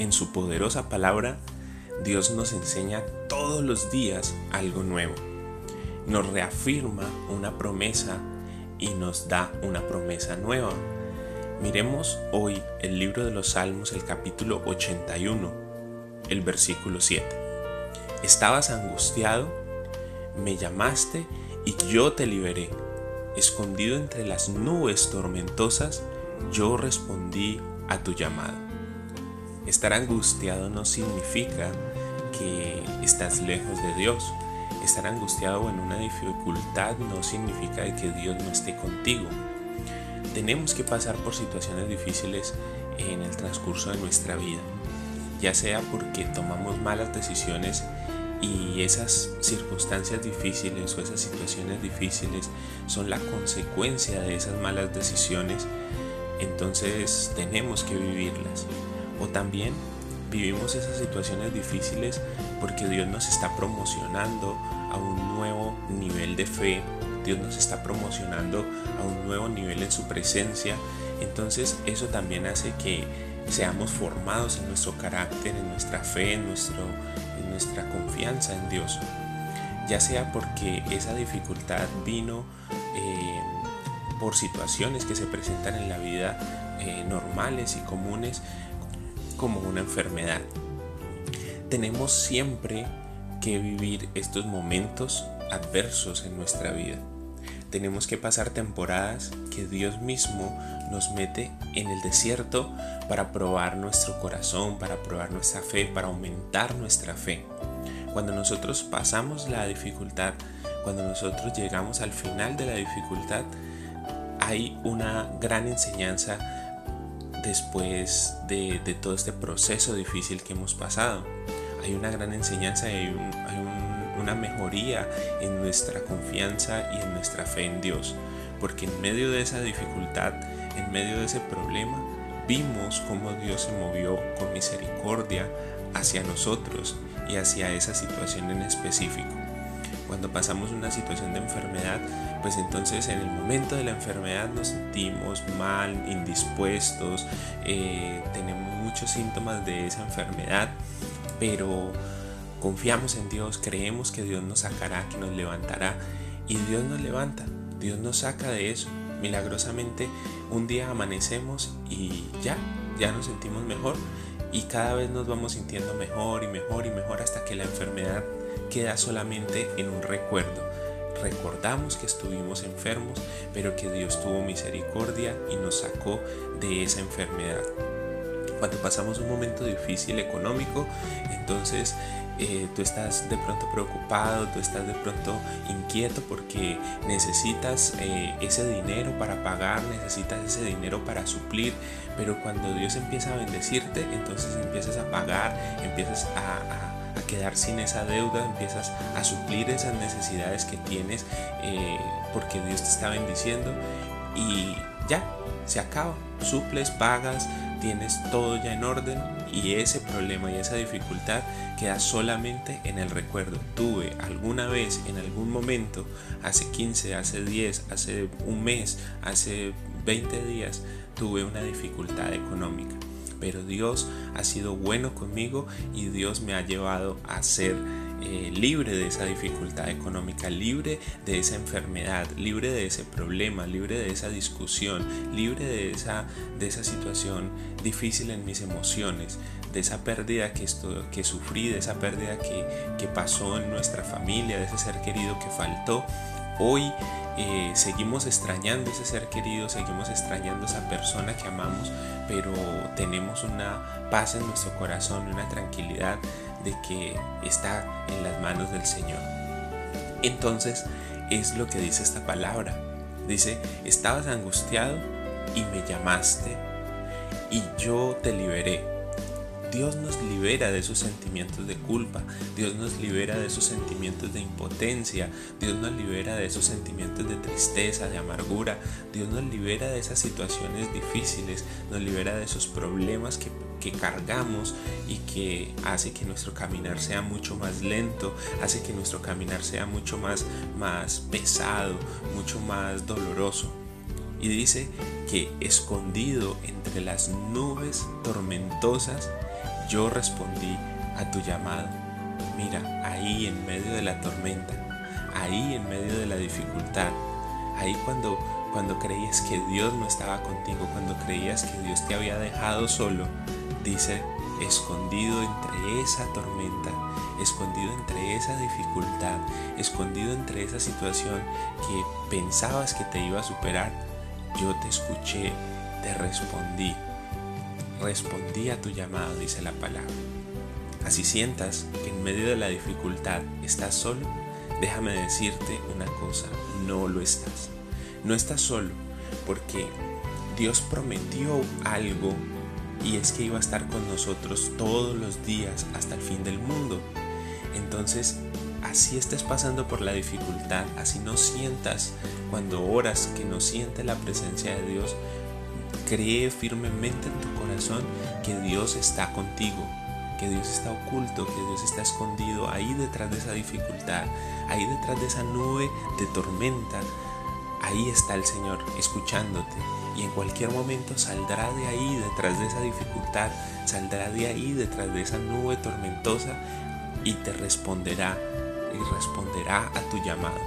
En su poderosa palabra, Dios nos enseña todos los días algo nuevo. Nos reafirma una promesa y nos da una promesa nueva. Miremos hoy el libro de los Salmos, el capítulo 81, el versículo 7. Estabas angustiado, me llamaste y yo te liberé. Escondido entre las nubes tormentosas, yo respondí a tu llamada. Estar angustiado no significa que estás lejos de Dios. Estar angustiado en una dificultad no significa que Dios no esté contigo. Tenemos que pasar por situaciones difíciles en el transcurso de nuestra vida, ya sea porque tomamos malas decisiones y esas circunstancias difíciles o esas situaciones difíciles son la consecuencia de esas malas decisiones, entonces tenemos que vivirlas. O también vivimos esas situaciones difíciles porque Dios nos está promocionando a un nuevo nivel de fe, Dios nos está promocionando a un nuevo nivel en su presencia, entonces eso también hace que seamos formados en nuestro carácter, en nuestra fe, en, nuestro, en nuestra confianza en Dios. Ya sea porque esa dificultad vino eh, por situaciones que se presentan en la vida eh, normales y comunes, como una enfermedad. Tenemos siempre que vivir estos momentos adversos en nuestra vida. Tenemos que pasar temporadas que Dios mismo nos mete en el desierto para probar nuestro corazón, para probar nuestra fe, para aumentar nuestra fe. Cuando nosotros pasamos la dificultad, cuando nosotros llegamos al final de la dificultad, hay una gran enseñanza después de, todo este proceso difícil que hemos pasado. Hay una gran enseñanza y hay, una mejoría en nuestra confianza y en nuestra fe en Dios. Porque en medio de esa dificultad, en medio de ese problema, vimos cómo Dios se movió con misericordia hacia nosotros y hacia esa situación en específico. Cuando pasamos una situación de enfermedad, pues entonces en el momento de la enfermedad nos sentimos mal, indispuestos, eh, tenemos muchos síntomas de esa enfermedad, pero confiamos en Dios, creemos que Dios nos sacará, que nos levantará y Dios nos levanta, Dios nos saca de eso. Milagrosamente un día amanecemos y ya, ya nos sentimos mejor y cada vez nos vamos sintiendo mejor y mejor y mejor hasta que la enfermedad queda solamente en un recuerdo recordamos que estuvimos enfermos, pero que Dios tuvo misericordia y nos sacó de esa enfermedad. Cuando pasamos un momento difícil económico, entonces eh, tú estás de pronto preocupado, tú estás de pronto inquieto porque necesitas eh, ese dinero para pagar, necesitas ese dinero para suplir, pero cuando Dios empieza a bendecirte, entonces empiezas a pagar, empiezas a quedar sin esa deuda, empiezas a suplir esas necesidades que tienes eh, porque Dios te está bendiciendo y ya, se acaba. Suples, pagas, tienes todo ya en orden y ese problema y esa dificultad queda solamente en el recuerdo. Tuve alguna vez, en algún momento, hace 15, hace 10, hace un mes, hace 20 días, tuve una dificultad económica pero Dios ha sido bueno conmigo y Dios me ha llevado a ser eh, libre de esa dificultad económica, libre de esa enfermedad, libre de ese problema, libre de esa discusión, libre de esa, de esa situación difícil en mis emociones, de esa pérdida que, sufrí, de esa pérdida que, que pasó en nuestra familia, de ese ser querido que faltó. Hoy eh, seguimos extrañando ese ser querido, seguimos extrañando esa persona que amamos, pero tenemos una paz en nuestro corazón, una tranquilidad de que está en las manos del Señor. Entonces es lo que dice esta palabra. Dice, estabas angustiado y me llamaste y yo te liberé. Dios nos libera de esos sentimientos de culpa, Dios nos libera de esos sentimientos de impotencia, Dios nos libera de esos sentimientos de tristeza, de amargura, Dios nos libera de esas situaciones difíciles, nos libera de esos problemas que, que cargamos y que hace que nuestro caminar sea mucho más lento, hace que nuestro caminar sea mucho más, más pesado, mucho más doloroso. Y dice que escondido entre las nubes tormentosas, yo respondí a tu llamado. Mira, ahí en medio de la tormenta, ahí en medio de la dificultad, ahí cuando, cuando creías que Dios no estaba contigo, cuando creías que Dios te había dejado solo, dice, escondido entre esa tormenta, escondido entre esa dificultad, escondido entre esa situación que pensabas que te iba a superar, yo te escuché, te respondí, respondí a tu llamado, dice la palabra. Así sientas que en medio de la dificultad estás solo, déjame decirte una cosa, no lo estás. No estás solo porque Dios prometió algo y es que iba a estar con nosotros todos los días hasta el fin del mundo. Entonces, así estés pasando por la dificultad, así no sientas cuando oras que no sientes la presencia de Dios, cree firmemente en tu corazón que Dios está contigo, que Dios está oculto, que Dios está escondido ahí detrás de esa dificultad, ahí detrás de esa nube de tormenta. Ahí está el Señor escuchándote y en cualquier momento saldrá de ahí detrás de esa dificultad, saldrá de ahí detrás de esa nube tormentosa y te responderá y responderá a tu llamado.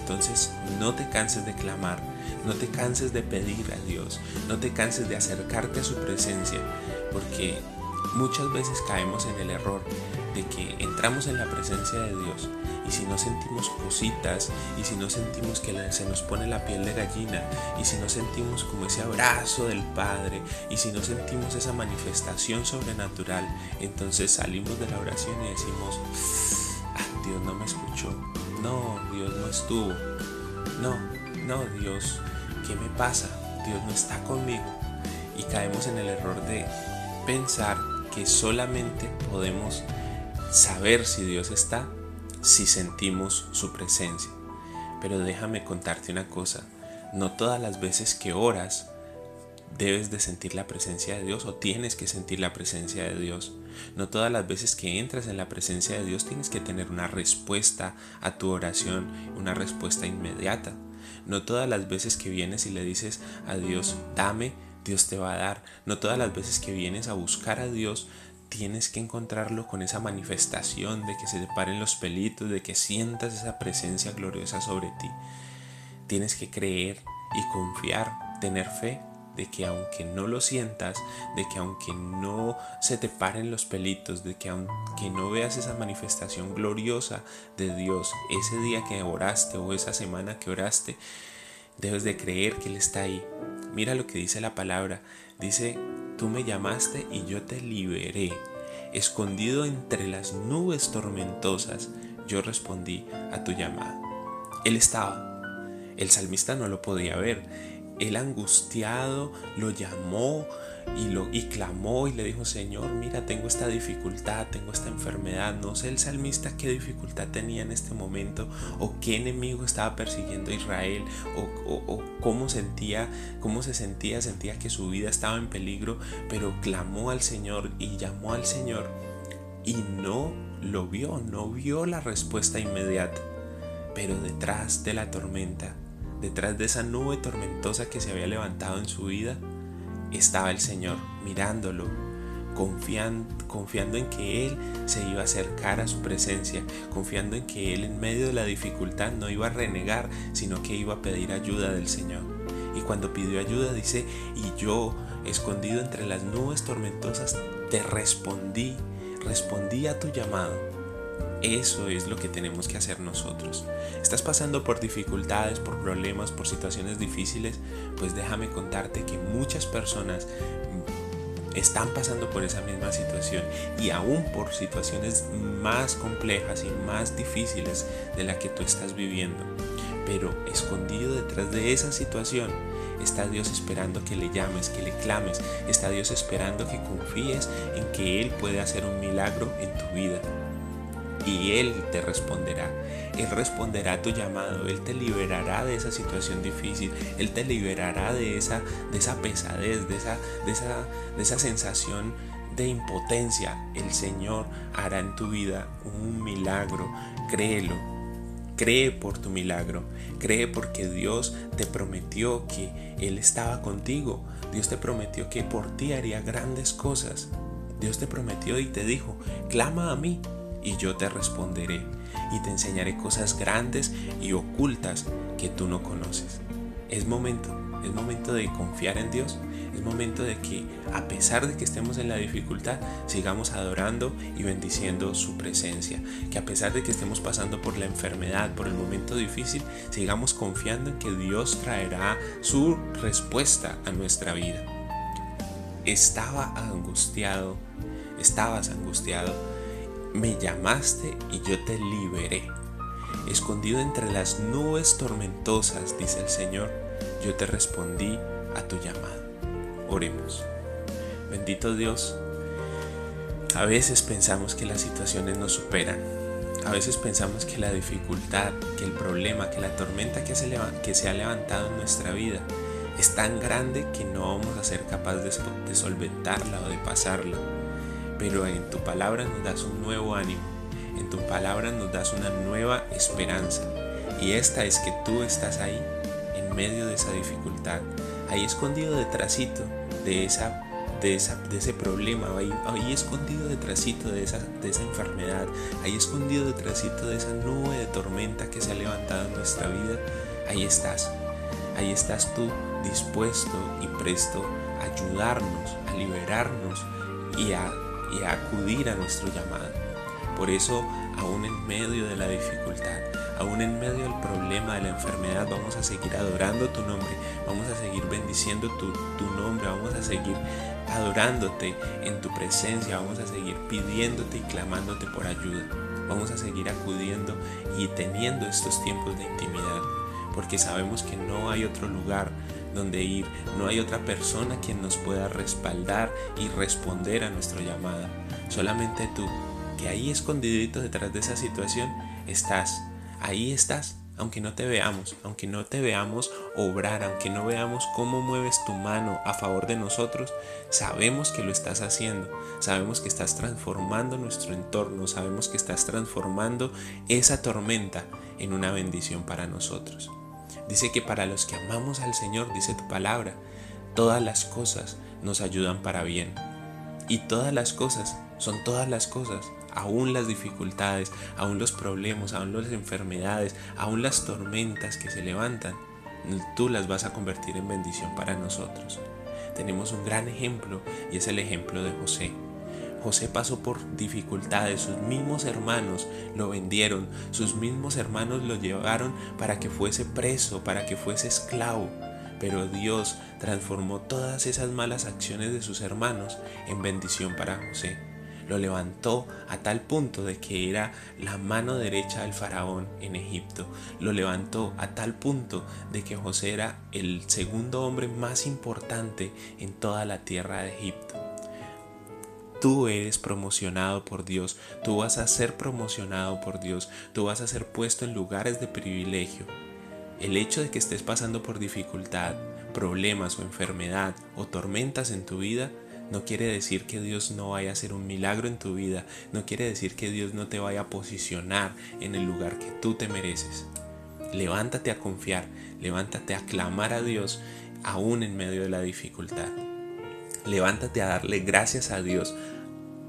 Entonces no te canses de clamar, no te canses de pedir a Dios, no te canses de acercarte a su presencia, porque muchas veces caemos en el error de que entramos en la presencia de Dios y si no sentimos cositas y si no sentimos que se nos pone la piel de gallina y si no sentimos como ese abrazo del Padre y si no sentimos esa manifestación sobrenatural, entonces salimos de la oración y decimos, ah, Dios no me escuchó, no, Dios no estuvo, no, no, Dios, ¿qué me pasa? Dios no está conmigo y caemos en el error de pensar que solamente podemos saber si Dios está si sentimos su presencia. Pero déjame contarte una cosa, no todas las veces que oras debes de sentir la presencia de Dios o tienes que sentir la presencia de Dios. No todas las veces que entras en la presencia de Dios tienes que tener una respuesta a tu oración, una respuesta inmediata. No todas las veces que vienes y le dices a Dios, dame, Dios te va a dar. No todas las veces que vienes a buscar a Dios, tienes que encontrarlo con esa manifestación de que se te paren los pelitos, de que sientas esa presencia gloriosa sobre ti. Tienes que creer y confiar, tener fe de que aunque no lo sientas, de que aunque no se te paren los pelitos, de que aunque no veas esa manifestación gloriosa de Dios ese día que oraste o esa semana que oraste, debes de creer que Él está ahí. Mira lo que dice la palabra. Dice Tú me llamaste y yo te liberé. Escondido entre las nubes tormentosas, yo respondí a tu llamada. Él estaba. El salmista no lo podía ver. Él angustiado lo llamó, y, lo, y clamó y le dijo, Señor, mira, tengo esta dificultad, tengo esta enfermedad. No sé el salmista qué dificultad tenía en este momento o qué enemigo estaba persiguiendo a Israel o, cómo sentía, cómo se sentía, sentía que su vida estaba en peligro, pero clamó al Señor y llamó al Señor y no lo vio, no vio la respuesta inmediata. Pero detrás de la tormenta, detrás de esa nube tormentosa que se había levantado en su vida, estaba el Señor mirándolo, confiando, confiando en que Él se iba a acercar a su presencia, confiando en que Él en medio de la dificultad no iba a renegar, sino que iba a pedir ayuda del Señor. Y cuando pidió ayuda dice, y yo, escondido entre las nubes tormentosas, te respondí, respondí a tu llamado eso es lo que tenemos que hacer nosotros. ¿Estás pasando por dificultades, por problemas, por situaciones difíciles? Pues déjame contarte que muchas personas están pasando por esa misma situación y aún por situaciones más complejas y más difíciles de la que tú estás viviendo. Pero escondido detrás de esa situación Está Dios esperando que le llames, que le clames. Está Dios esperando que confíes en que Él puede hacer un milagro en tu vida. Y Él te responderá. Él responderá a tu llamado. Él te liberará de esa situación difícil. Él te liberará de esa, de esa pesadez, de esa, de, esa, de esa sensación de impotencia, el Señor hará en tu vida un milagro. Créelo. Cree por tu milagro. Cree porque Dios te prometió que Él estaba contigo. Dios te prometió que por ti haría grandes cosas. Dios te prometió y te dijo, clama a mí y yo te responderé y te enseñaré cosas grandes y ocultas que tú no conoces. Es momento, es momento de confiar en Dios es momento de que a pesar de que estemos en la dificultad, sigamos adorando y bendiciendo su presencia. Que a pesar de que estemos pasando por la enfermedad, por el momento difícil, sigamos confiando en que Dios traerá su respuesta a nuestra vida. Estaba angustiado, estabas angustiado, me llamaste y yo te liberé. Escondido entre las nubes tormentosas, dice el Señor, yo te respondí a tu llamada. Oremos. Bendito Dios, a veces pensamos que las situaciones nos superan. A veces pensamos que la dificultad, que el problema, que la tormenta que se, ha levantado en nuestra vida es tan grande que no vamos a ser capaces de solventarla o de pasarla. Pero en tu palabra nos das un nuevo ánimo, en tu palabra nos das una nueva esperanza. Y esta es que tú estás ahí, en medio de esa dificultad, ahí escondido detrásito de, esa, de, esa, de ese problema, ahí, ahí escondido detrásito de esa, de esa enfermedad, ahí escondido detrásito de esa nube de tormenta que se ha levantado en nuestra vida, ahí estás, ahí estás tú dispuesto y presto a ayudarnos, a liberarnos y a, y acudir a nuestro llamado. Por eso, aún en medio de la dificultad, aún en medio del problema de la enfermedad, vamos a seguir adorando tu nombre, vamos a seguir bendiciendo tu, nombre, vamos a seguir adorándote en tu presencia, vamos a seguir pidiéndote y clamándote por ayuda, vamos a seguir acudiendo y teniendo estos tiempos de intimidad, porque sabemos que no hay otro lugar donde ir, no hay otra persona quien nos pueda respaldar y responder a nuestra llamada, solamente tú, que ahí escondidito detrás de esa situación estás. Ahí estás, aunque no te veamos, aunque no te veamos obrar, aunque no veamos cómo mueves tu mano a favor de nosotros, sabemos que lo estás haciendo, sabemos que estás transformando nuestro entorno, sabemos que estás transformando esa tormenta en una bendición para nosotros. Dice que para los que amamos al Señor, dice tu palabra, todas las cosas nos ayudan para bien. Y todas las cosas son todas las cosas aún las dificultades, aún los problemas, aún las enfermedades, aún las tormentas que se levantan, tú las vas a convertir en bendición para nosotros. Tenemos un gran ejemplo y es el ejemplo de José. José pasó por dificultades, sus mismos hermanos lo vendieron, sus mismos hermanos lo llevaron para que fuese preso, para que fuese esclavo. Pero Dios transformó todas esas malas acciones de sus hermanos en bendición para José lo levantó a tal punto de que era la mano derecha del faraón en Egipto. Lo levantó a tal punto de que José era el segundo hombre más importante en toda la tierra de Egipto. Tú eres promocionado por Dios, tú vas a ser promocionado por Dios, tú vas a ser puesto en lugares de privilegio. El hecho de que estés pasando por dificultad, problemas o enfermedad o tormentas en tu vida no quiere decir que Dios no vaya a hacer un milagro en tu vida. No quiere decir que Dios no te vaya a posicionar en el lugar que tú te mereces. Levántate a confiar, levántate a clamar a Dios aún en medio de la dificultad. Levántate a darle gracias a Dios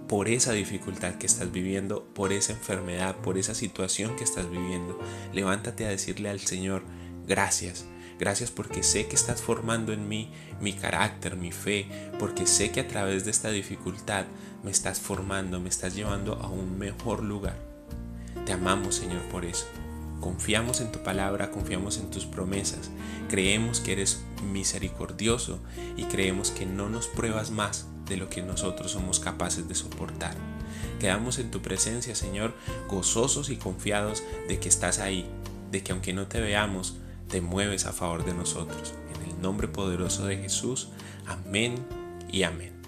por esa dificultad que estás viviendo, por esa enfermedad, por esa situación que estás viviendo. Levántate a decirle al Señor, gracias. Gracias porque sé que estás formando en mí mi carácter, mi fe, porque sé que a través de esta dificultad me estás formando, me estás llevando a un mejor lugar. Te amamos Señor por eso. Confiamos en tu palabra, confiamos en tus promesas, creemos que eres misericordioso y creemos que no nos pruebas más de lo que nosotros somos capaces de soportar. Quedamos en tu presencia, Señor, gozosos y confiados de que estás ahí, de que aunque no te veamos, te mueves a favor de nosotros. En el nombre poderoso de Jesús. Amén y amén.